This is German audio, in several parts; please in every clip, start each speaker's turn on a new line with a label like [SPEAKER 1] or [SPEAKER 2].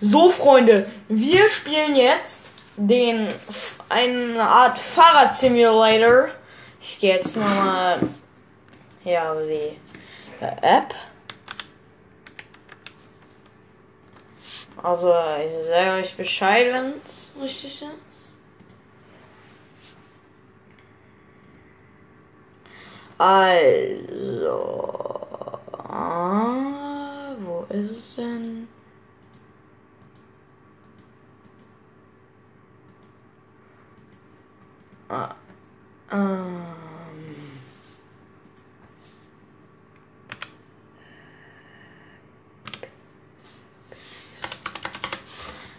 [SPEAKER 1] So, Freunde, wir spielen jetzt den eine Art Fahrrad-Simulator. Ich gehe jetzt nochmal hier auf die App. Also, ich sage euch Bescheid, wenn es richtig ist. Also, ah, wo ist es denn? Ah, ähm.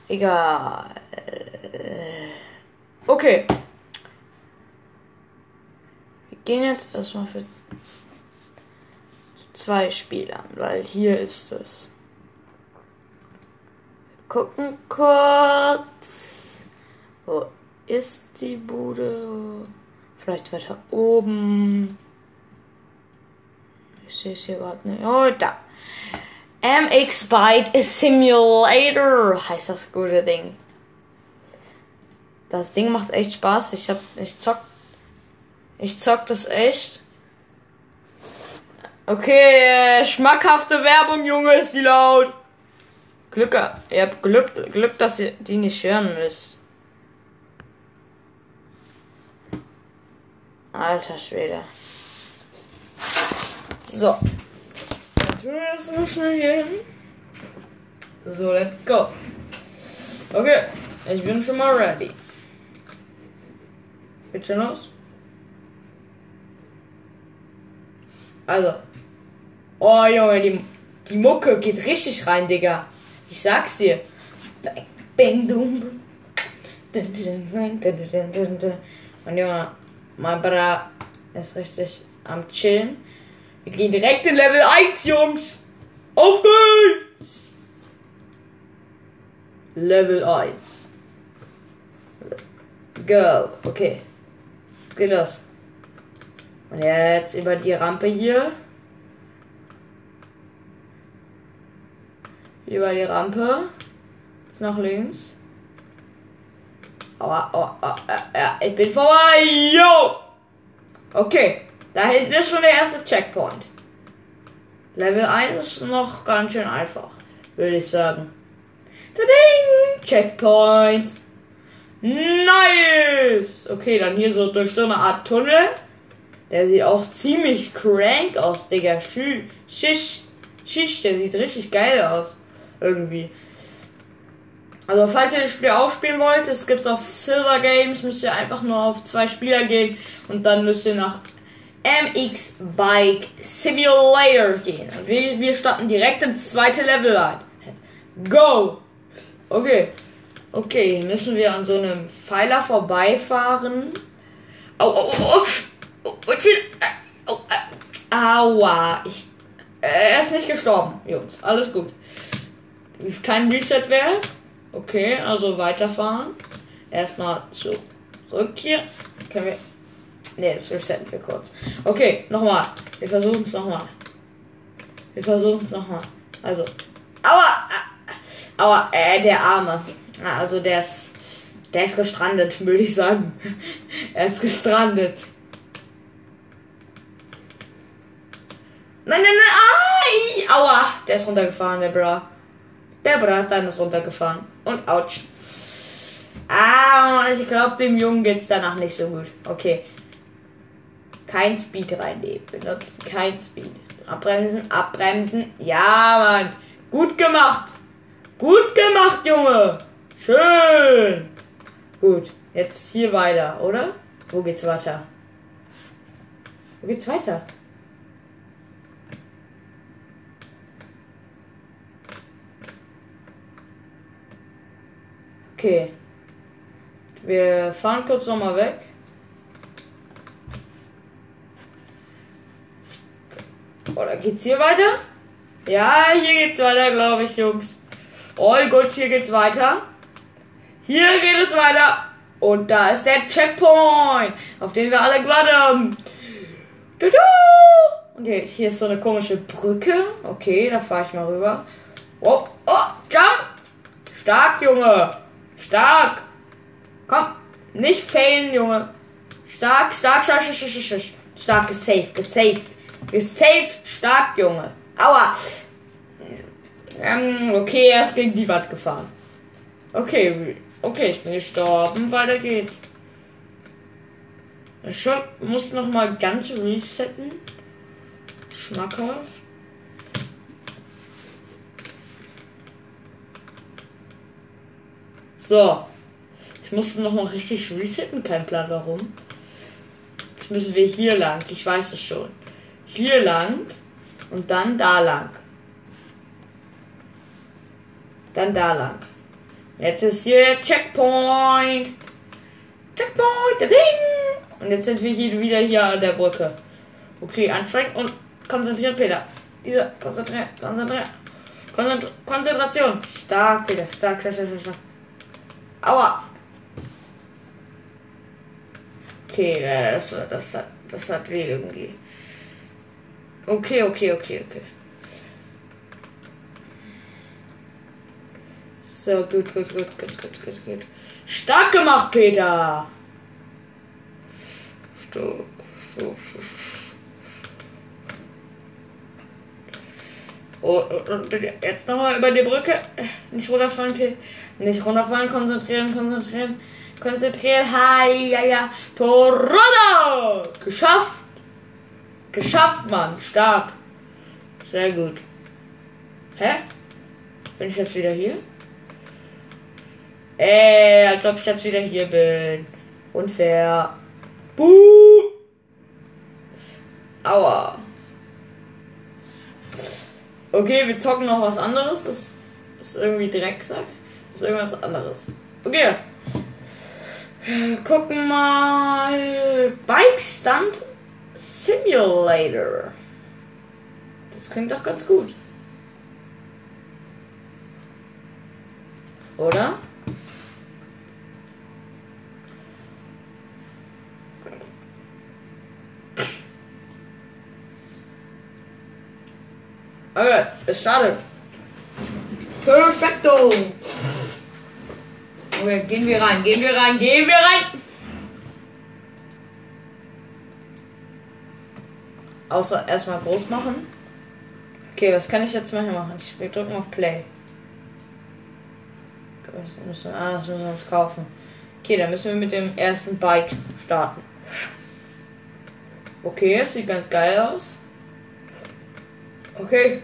[SPEAKER 1] Egal. Okay. Wir gehen jetzt erstmal für zwei Spiele an, weil hier ist es. Wir gucken kurz. Wo ist die Bude? Vielleicht weiter oben. Ich sehe es hier gerade nicht. Oh, da. MX Byte Simulator heißt das gute Ding. Das Ding macht echt Spaß. Ich hab, ich zock, ich zock das echt. Okay, äh, schmackhafte Werbung, Junge, ist die laut. Glück, ihr habt Glück, Glück, dass ihr die nicht hören müsst. Alter Schwede. So. Dann tun wir das noch schnell hier hin. So, let's go. Okay, ich bin schon mal ready. Geht schon los? Also. Oh, Junge, die, die Mucke geht richtig rein, Digga. Ich sag's dir. Bang, bang, dum. Und Junge, mein Bruder ist richtig am Chillen. Wir gehen direkt in Level 1, Jungs. Auf geht's! Level 1. Go. Okay. Geht los. Und jetzt über die Rampe hier. Über die Rampe. Jetzt nach links. Aua, aua, aua, ja, ich bin vorbei. Yo! Okay, da hinten ist schon der erste Checkpoint. Level 1 ist noch ganz schön einfach, würde ich sagen. Tading! Checkpoint. Nice! Okay, dann hier so durch so eine Art Tunnel. Der sieht auch ziemlich crank aus, Digga. Schisch. Schisch, der sieht richtig geil aus. Irgendwie. Also, falls ihr das Spiel auch spielen wollt, es gibt's auf Silver Games, müsst ihr einfach nur auf zwei Spieler gehen und dann müsst ihr nach MX Bike Simulator gehen. Und wir, wir starten direkt ins zweite Level ein. Go! Okay. Okay, müssen wir an so einem Pfeiler vorbeifahren. Au, au, au, au, und wieder, au, äh, aua. Ich, äh, er ist nicht gestorben, Jungs. Alles gut. Ist kein Reset wert. Okay, also weiterfahren. Erstmal zurück hier. Können wir. Ne, das resetten wir kurz. Okay, nochmal. Wir versuchen es nochmal. Wir versuchen es nochmal. Also. Aua! Aua, äh, der Arme. Also der ist. Der ist gestrandet, würde ich sagen. er ist gestrandet. Nein, nein, nein! Ai! Aua! Der ist runtergefahren, der Bra. Der Bratan ist runtergefahren. Und ouch. Ah, ich glaube, dem Jungen geht's danach nicht so gut. Okay. Kein Speed reinnehmen. Benutzen kein Speed. Abbremsen, abbremsen. Ja, Mann. Gut gemacht. Gut gemacht, Junge. Schön. Gut. Jetzt hier weiter, oder? Wo geht's weiter? Wo geht's weiter? Okay. Wir fahren kurz nochmal weg. Oder geht's hier weiter? Ja, hier geht's weiter, glaube ich, Jungs. All gut, hier geht's weiter. Hier geht es weiter. Und da ist der Checkpoint, auf den wir alle gewartet haben. Und hier, hier ist so eine komische Brücke. Okay, da fahre ich mal rüber. Oh, oh, jump! Stark, Junge. Stark. Komm. Nicht failen, Junge. Stark, stark, stark, stark, stark, stark. Stark, gesaved, gesaved. Gesaved, stark, Junge. Aua. Ähm, okay, er ist gegen die Wand gefahren. Okay, okay, ich bin gestorben. Weiter geht's. Ich muss noch mal ganz resetten. Schmackhaft. So. Ich musste noch mal richtig resetten, kein Plan warum. Jetzt müssen wir hier lang. Ich weiß es schon. Hier lang und dann da lang. Dann da lang. Jetzt ist hier Checkpoint. Checkpoint, der Ding. Und jetzt sind wir hier wieder hier an der Brücke. Okay, anstrengend und konzentriert, Peter. Dieser, konzentriert, konzentriert. Konzentra Konzentration. Stark, Peter. Stark, stark, stark, stark. Aua. Okay, das, das, hat, das hat weh irgendwie. Okay, okay, okay, okay. So, gut, gut, gut, gut, gut, gut, gut. Stark gemacht, Peter! Stark, stark, Oh, und jetzt nochmal über die Brücke. Nicht runterfallen, Peter. Nicht runterfallen, konzentrieren, konzentrieren. Konzentrieren. Hi, ja, ja. Toronto! Geschafft! Geschafft, Mann. Stark. Sehr gut. Hä? Bin ich jetzt wieder hier? Ey, als ob ich jetzt wieder hier bin. Unfair. Buh! Aua. Okay, wir zocken noch was anderes. Das ist irgendwie Drecksack. Das ist irgendwas anderes. Okay. Gucken mal. Bike Stunt Simulator. Das klingt doch ganz gut. Oder? Okay, es startet. Perfekto. Okay, gehen wir rein, gehen wir rein, gehen wir rein. Außer erstmal groß machen. Okay, was kann ich jetzt mal hier machen? Ich, wir drücken auf Play. Das müssen, ah, das müssen wir uns kaufen. Okay, dann müssen wir mit dem ersten Bike starten. Okay, es sieht ganz geil aus. Okay.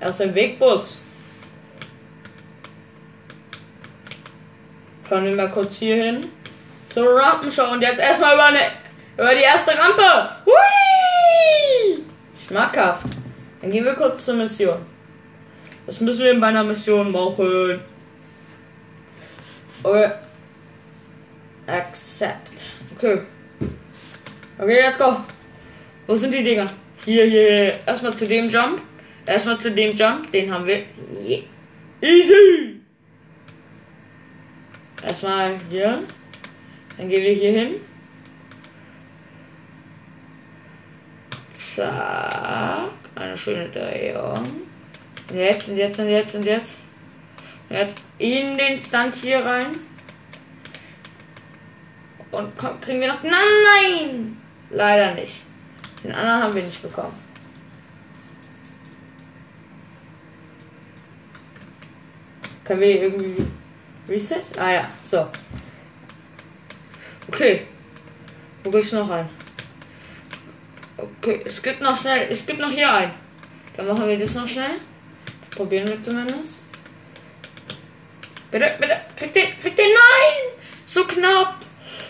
[SPEAKER 1] Erster Wegbus. Schauen wir mal kurz hier hin. Zur Rampenshow. Und jetzt erstmal über, eine, über die erste Rampe. Hui! Schmackhaft. Dann gehen wir kurz zur Mission. Was müssen wir bei einer Mission machen? Okay. Accept. Okay. Okay, let's go. Wo sind die Dinger? Hier, hier. Erstmal zu dem Jump. Erstmal zu dem Jump. Den haben wir. Yeah. Easy. Erstmal hier. Dann gehen wir hier hin. Zack. Eine schöne Drehung. Und jetzt, und jetzt, und jetzt, und jetzt. Und jetzt in den Stand hier rein. Und komm, kriegen wir noch. Nein, nein! Leider nicht. Den anderen haben wir nicht bekommen. Können wir irgendwie Reset? Ah ja, so. Okay. Wo gibt's noch ein? Okay, es gibt noch schnell, es gibt noch hier ein. Dann machen wir das noch schnell. Probieren wir zumindest. Bitte, bitte, krieg den, krieg den, nein! So knapp!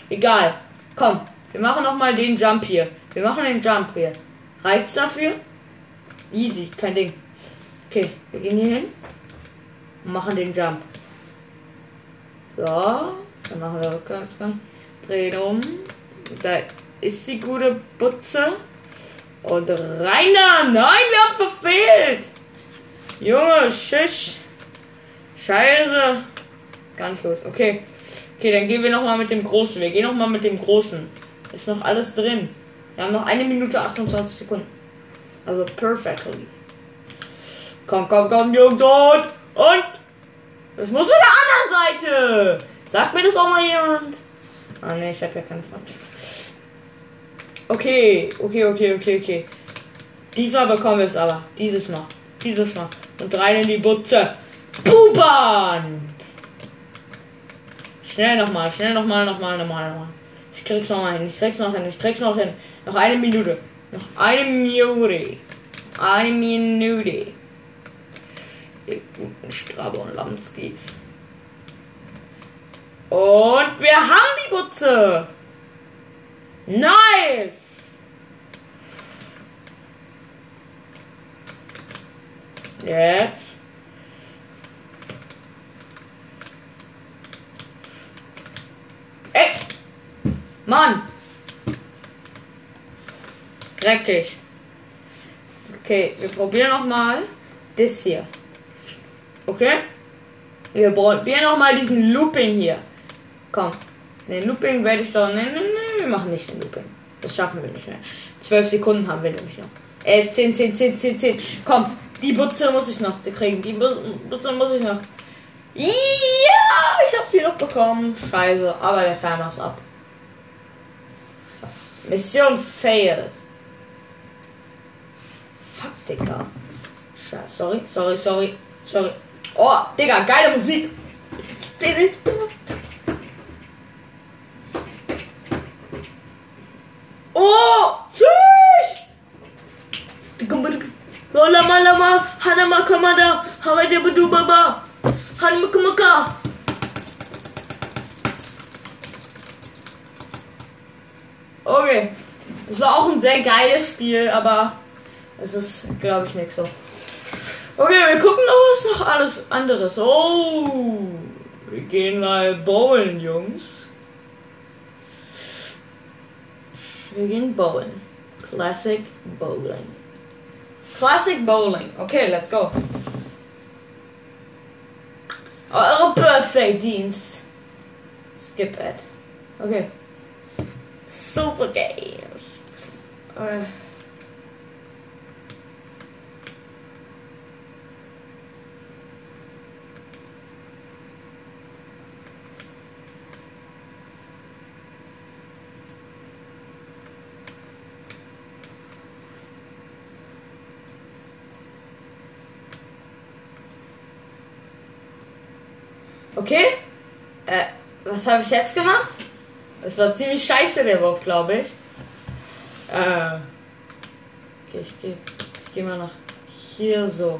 [SPEAKER 1] Egal. Komm, wir machen noch mal den Jump hier. Wir machen den Jump hier. Reizt dafür? Easy, kein Ding. Okay, wir gehen hier hin und machen den Jump. So, dann machen wir rückwärts. Drehen um. Da ist die gute Butze. Und rein da! Nein, wir haben verfehlt! Junge, Schisch. Scheiße. Nicht gut. Okay. Okay, dann gehen wir nochmal mit dem Großen. Wir gehen nochmal mit dem Großen. Ist noch alles drin. Wir haben noch eine Minute 28 Sekunden. Also perfectly. Komm, komm, komm, Jungs und. Und. Das muss von der anderen Seite. Sagt mir das auch mal jemand? Ah ne, ich habe ja keine Fahrt. Okay, okay, okay, okay, okay. Diesmal bekommen wir es aber. Dieses Mal. Dieses Mal. Und rein in die Butze. Buban! Schnell nochmal, schnell nochmal, nochmal, nochmal, nochmal. Ich krieg's nochmal hin, ich krieg's noch hin, ich krieg's noch hin. Noch eine Minute. Noch eine Minute. Eine Minute. Ihr guten Strabe und Lamskis. Und wir haben die Butze. Nice. Jetzt. Ey! Mann! Dreckig. Okay, wir probieren noch mal das hier. Okay? Wir probieren noch mal diesen Looping hier. Komm. Den Looping werde ich doch. Ne, ne, ne, wir machen nicht den Looping. Das schaffen wir nicht mehr. Zwölf Sekunden haben wir nämlich noch. 11, 10, 10, 10, 10, 10. Komm, die Butze muss ich noch kriegen. Die Butze muss ich noch. Ja, ich hab sie noch bekommen. Scheiße, aber der Timer ist ab. Mission failed. Fuck, Digga. Sorry, sorry, sorry, sorry. Oh, Digga, geile Musik. Oh, tschüss. Lama lama, hanama kamada, hawade budu baba, hanmukumaka. Okay. Es war auch ein sehr geiles Spiel, aber es ist, glaube ich, nicht so. Okay, wir gucken noch, was noch alles anderes. Oh, wir gehen mal bowlen, Jungs. Wir gehen bowlen. Classic Bowling. Classic Bowling. Okay, let's go. Eure Birthday Dienst. Skip it. Okay. Super Games. Uh. Okay. Äh, was habe ich jetzt gemacht? Das war ziemlich scheiße, der Wurf, glaube ich. Äh. Okay, ich gehe ich geh mal nach hier so.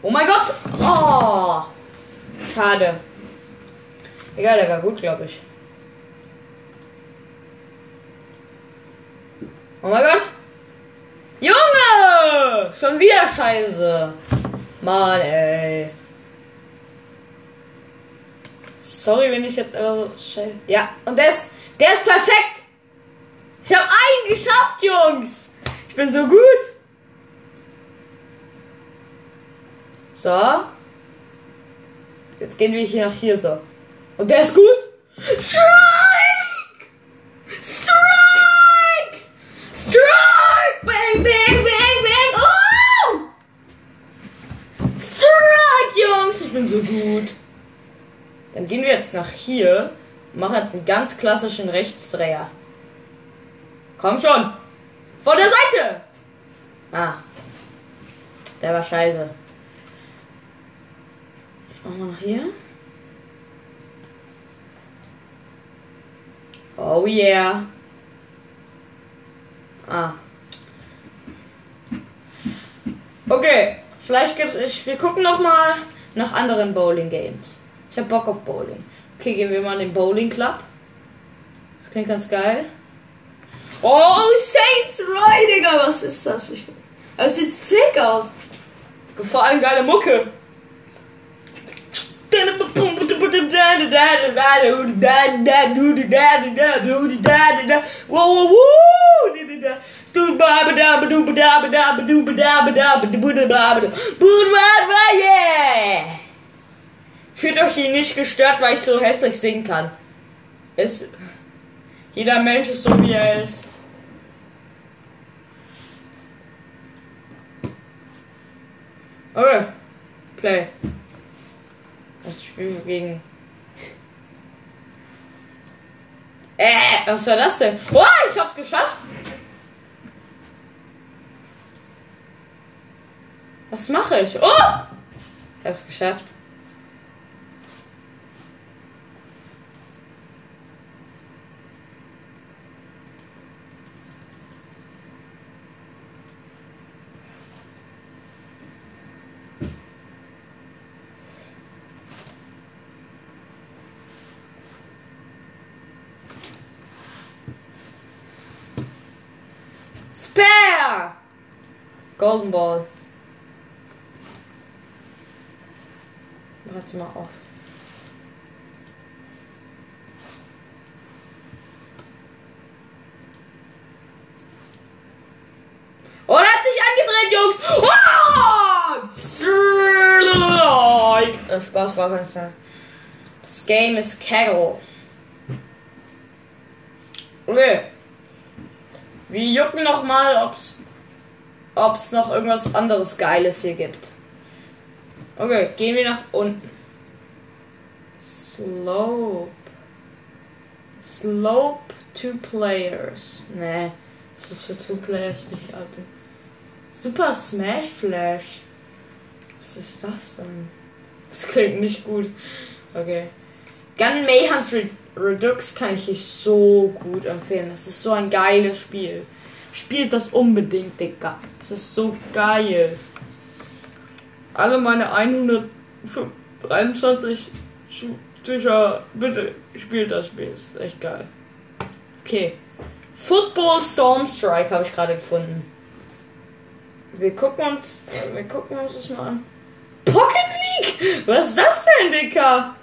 [SPEAKER 1] Oh mein Gott! Oh! Schade. Egal, der war gut, glaube ich. Oh mein Gott! Schon wieder Scheiße. Mann, ey. Sorry, wenn ich jetzt einfach so scheiße. Ja, und der ist, der ist perfekt. Ich habe einen geschafft, Jungs. Ich bin so gut. So. Jetzt gehen wir hier nach hier so. Und der ist gut. Strike! Strike! Strike! Bang, bang, bang, bang! Oh! Strike, Jungs! Ich bin so gut. Jetzt nach hier. Machen jetzt einen ganz klassischen Rechtsdreher. Komm schon! Von der Seite! Ah. Der war scheiße. Mal nach hier. Oh yeah. Ah. Okay, vielleicht gibt es. Wir gucken noch mal nach anderen Bowling Games. Ich hab Bock auf Bowling. Okay, gehen wir mal in den Bowling Club. Das klingt ganz geil. Oh, Saints Row, Digga, was ist das? Ich, das sieht sick aus. Vor allem geile Mucke. Yeah! Fühlt euch nicht gestört, weil ich so hässlich singen kann. Es, jeder Mensch ist so, wie er ist. Okay, play. Das Spiel gegen. Äh, was war das denn? Oh, ich hab's geschafft! Was mache ich? Oh! Ich hab's geschafft. Golden Ball. Warte mal auf. Oh, er hat sich angedreht, Jungs! Oh! Äh, Spaß war ganz schnell. Das Game ist Kegel. Okay. Wir jucken noch mal, ob's, ob's noch irgendwas anderes Geiles hier gibt. Okay, gehen wir nach unten. Slope. Slope two players. Nee, das ist für two players nicht alt. Super Smash Flash. Was ist das denn? Das klingt nicht gut. Okay. Gun Mayhunt Redux kann ich euch so gut empfehlen. Das ist so ein geiles Spiel. Spielt das unbedingt, Digga. Das ist so geil. Alle meine 123 Zuschauer, bitte spielt das Spiel. Das ist echt geil. Okay. Football Stormstrike habe ich gerade gefunden. Wir gucken uns, wir gucken uns das mal an. Pocket League! Was ist das denn, Dicker?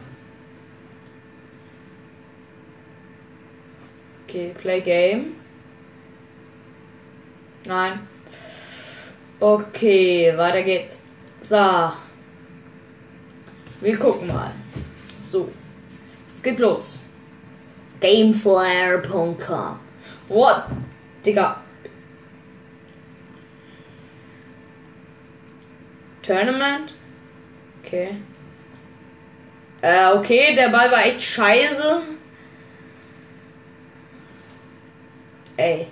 [SPEAKER 1] Okay, play game. Nein. Okay, weiter geht's. So. Wir gucken mal. So. Es geht los. Gameflare.com. What? Digga. Tournament? Okay. Äh, okay, der Ball war echt scheiße. Ey.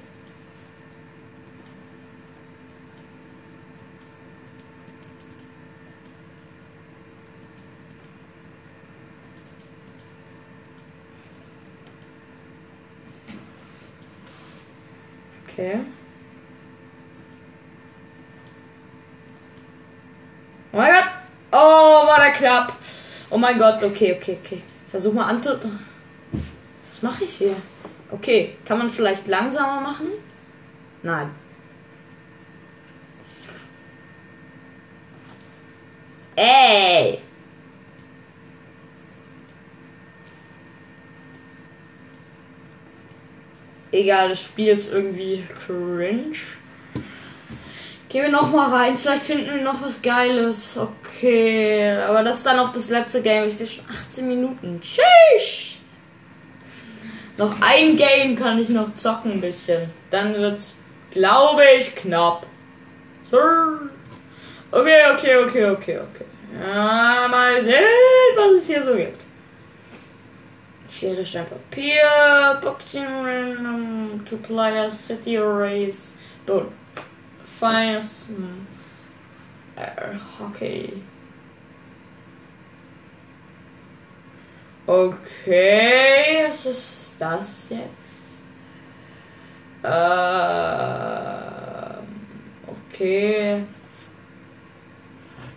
[SPEAKER 1] Okay. Oh mein Gott! Oh, war der knapp! Oh mein Gott, okay, okay, okay. Versuch mal anzu... Was mache ich hier? Okay, kann man vielleicht langsamer machen? Nein. Ey! Egal, das Spiel ist irgendwie cringe. Gehen wir noch mal rein. Vielleicht finden wir noch was Geiles. Okay, aber das ist dann auch das letzte Game. Ich sehe schon 18 Minuten. Tschüss. Noch ein Game kann ich noch zocken ein bisschen. Dann wird's, glaube ich, knapp. Sir. Okay, okay, okay, okay, okay. Ja, mal sehen, was es hier so gibt. Schere, Stein, Papier, Boxing Random, Two Players, City Race, Don't Finance, Air Hockey. Okay, was ist das jetzt? Ähm, okay.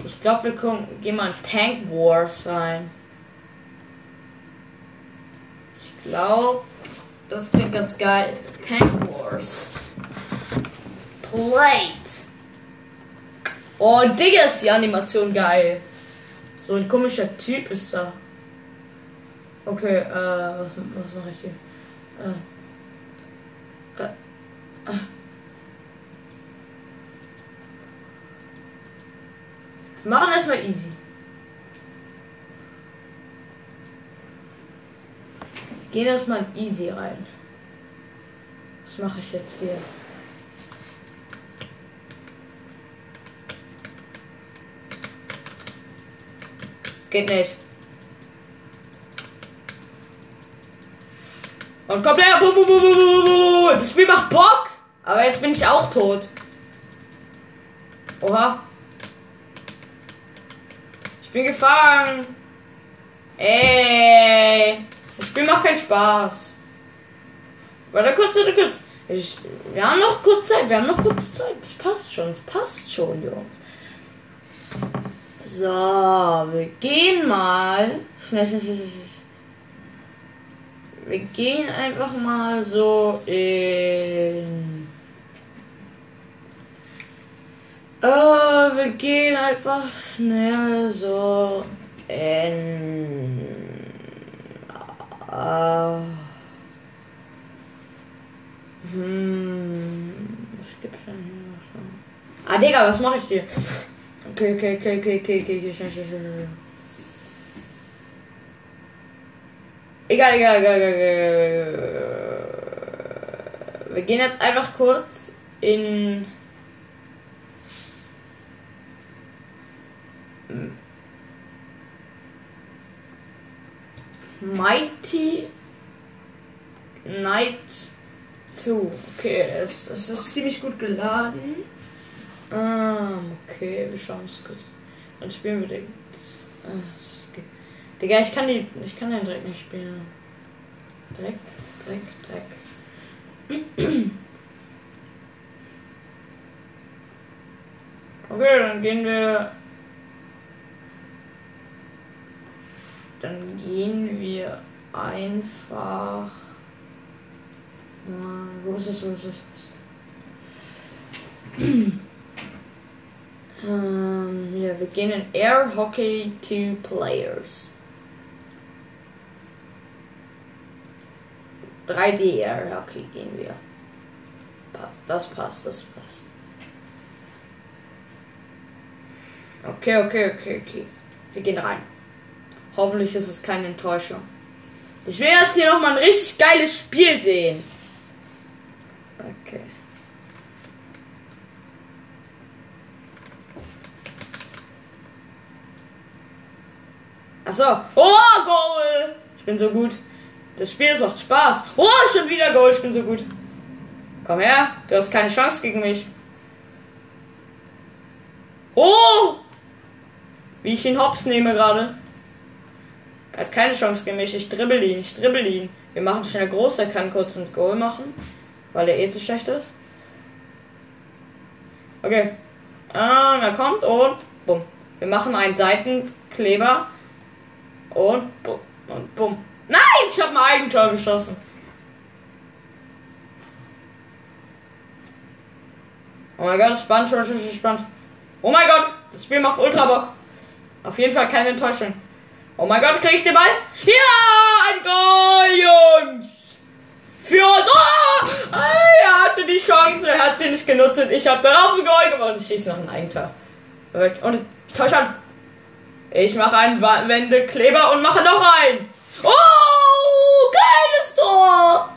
[SPEAKER 1] Ich glaube, wir kommen, gehen mal in Tank Wars rein. Ich glaube, das klingt ganz geil. Tank Wars. Plate. Oh, Digga, ist die Animation geil. So ein komischer Typ ist da. Okay, äh, was, was mache ich hier? Äh, äh, äh. Machen erstmal easy. Gehen erstmal in easy rein. Was mache ich jetzt hier? geht nicht. Und kommt her. Das Spiel macht Bock. Aber jetzt bin ich auch tot. Oha. Ich bin gefangen. Ey. Das Spiel macht keinen Spaß. Warte kurz, warte kurz. Ich, wir haben noch kurz Zeit, wir haben noch kurz Zeit. Es passt schon, es passt schon, Jungs. So, wir gehen mal. Schnell, schnell, schnell, schnell. Wir gehen einfach mal so in. Oh, wir gehen einfach schnell so in. Uh, hm, was gibt's denn hier noch so? Ah, Digga, was mache ich hier? Okay, okay, okay, okay, okay, okay, okay, schnell, schnell, schnell. Egal, egal, egal, egal, egal. Wir gehen jetzt einfach kurz in. Mighty Night 2. Okay, es, es ist ziemlich gut geladen. Ähm, okay, wir schauen es kurz. Dann spielen wir den. Das, äh, das. Digga, ich kann die. Ich kann den Dreck nicht spielen. Dreck, Dreck, Dreck. Okay, dann gehen wir. Dann gehen wir einfach. Wo ist es, wo ist es? ähm, ja, wir gehen in Air Hockey 2 Players. 3D Air Hockey gehen wir. Das passt, das passt. Okay, okay, okay, okay. Wir gehen rein. Hoffentlich ist es keine Enttäuschung. Ich will jetzt hier nochmal ein richtig geiles Spiel sehen. Okay. Achso. Oh, Goal! Ich bin so gut. Das Spiel macht Spaß. Oh, schon wieder Goal. Ich bin so gut. Komm her. Du hast keine Chance gegen mich. Oh! Wie ich ihn hops nehme gerade. Er hat keine Chance gegen mich. Ich dribbel ihn. Ich dribbel ihn. Wir machen schnell groß. Er kann kurz ein Goal machen. Weil er eh zu schlecht ist. Okay. Ähm, er kommt und bumm. Wir machen einen Seitenkleber. Und bumm. Und bumm. Nein! Ich habe ein Eigentor geschossen. Oh mein Gott, spannend, spannend, spannend. Oh mein Gott, das Spiel macht ultra Bock. Auf jeden Fall keine Enttäuschung. Oh mein Gott, krieg ich den Ball? Ja, ein Goal, Jungs! Für uns. Oh! Er hatte die Chance, er hat sie nicht genutzt. Ich habe darauf ein Goal gewonnen. Ich schieße noch ein Eigentor. Und täusch an. Ich mache einen Wendekleber und mache noch einen. Oh, geiles Tor!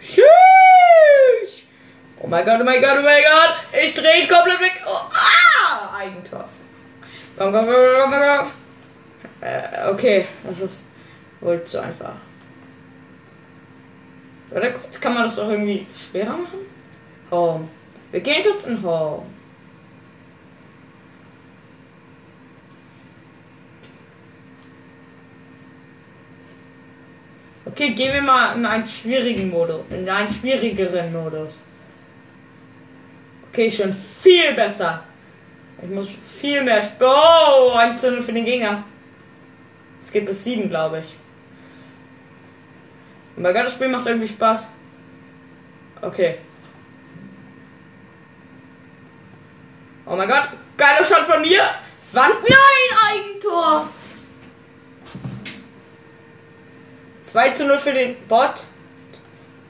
[SPEAKER 1] Tschüss! Oh mein Gott, oh mein Gott, oh mein Gott! Ich drehe ihn komplett weg. Oh, ah! Eigentor. Komm, komm, komm, komm, komm, komm. Äh, okay, das ist wohl zu einfach. Warte kurz, kann man das auch irgendwie schwerer machen? Home. Wir gehen kurz in Home. Okay, gehen wir mal in einen schwierigen Modus. In einen schwierigeren Modus. Okay, schon viel besser. Ich muss viel mehr sp Oh, 1 zu 0 für den Gegner. Es geht bis 7, glaube ich. Oh mein Gott, das Spiel macht irgendwie Spaß. Okay. Oh mein Gott, geiler Shot von mir. Wand, nein, Eigentor. 2 zu 0 für den Bot.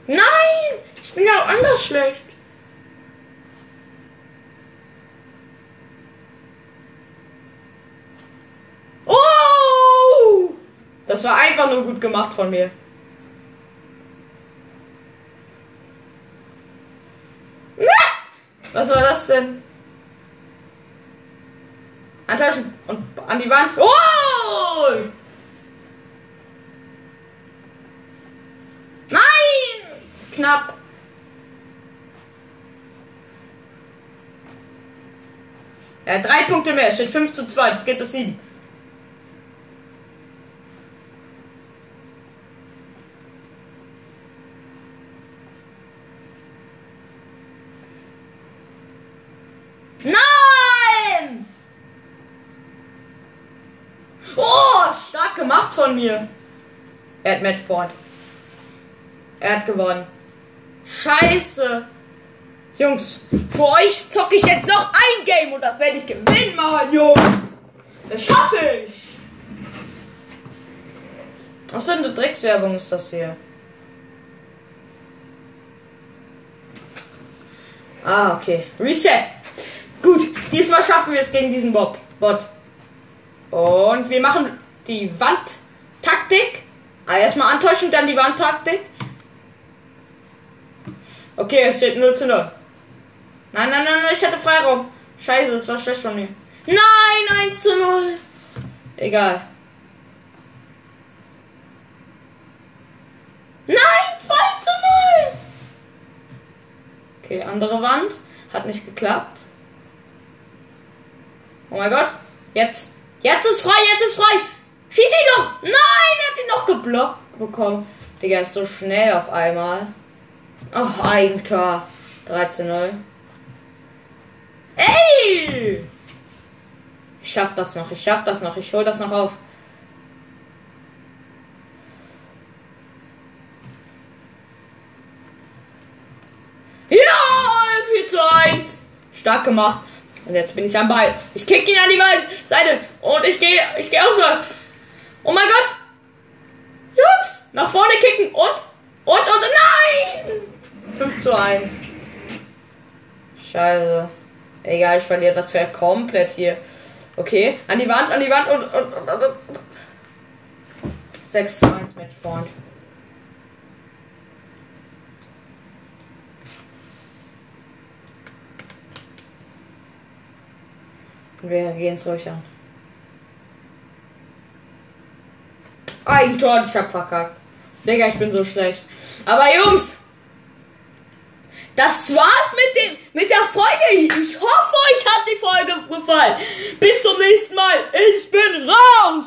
[SPEAKER 1] Nein, ich bin ja auch anders schlecht. Oh! Das war einfach nur gut gemacht von mir. Was war das denn? Antäuschen und an die Wand. Oh! Jawohl! Nein! Knapp. Er hat drei Punkte mehr. Es steht 5 zu 2. Das geht bis 7. Nein! Oh, stark gemacht von mir. Er hat Matchpoint. Er hat gewonnen. Scheiße. Jungs, für euch zocke ich jetzt noch ein Game und das werde ich gewinnen, Mann, Jungs. Das schaffe ich. Was für eine Dreckswerbung ist das hier? Ah, okay. Reset. Gut, diesmal schaffen wir es gegen diesen Bob. Bot. Und wir machen die Wandtaktik. Ah, erstmal antäuschen, dann die Wandtaktik. Okay, es steht 0 zu 0. Nein, nein, nein, ich hatte Freiraum. Scheiße, das war schlecht von mir. Nein, 1 zu 0. Egal. Nein, 2 zu 0. Okay, andere Wand. Hat nicht geklappt. Oh mein Gott. Jetzt. Jetzt ist frei, jetzt ist frei. Schieß ihn doch. Nein, er hat ihn noch geblockt bekommen. Digga, ist so schnell auf einmal. Ach, Eigentor. 13-0. Ey! Ich schaff das noch, ich schaff das noch, ich hol das noch auf. Ja, 4 zu 1. Stark gemacht. Und jetzt bin ich am Ball. Ich kick ihn an die Seite. Und ich gehe, ich gehe aus. Oh mein Gott. Jungs, nach vorne kicken. Und, und, und, nein! 5 zu 1. Scheiße. Egal, ich verliere das Pferd komplett hier. Okay, an die Wand, an die Wand und, und, und, und, und. 6 zu 1 mit vorn. Wir gehen ruhig an. Eigentor, ich hab verkackt. Digga, ich bin so schlecht. Aber Jungs, das war's mit dem, mit der Folge. Ich hoffe, euch hat die Folge gefallen. Bis zum nächsten Mal. Ich bin raus.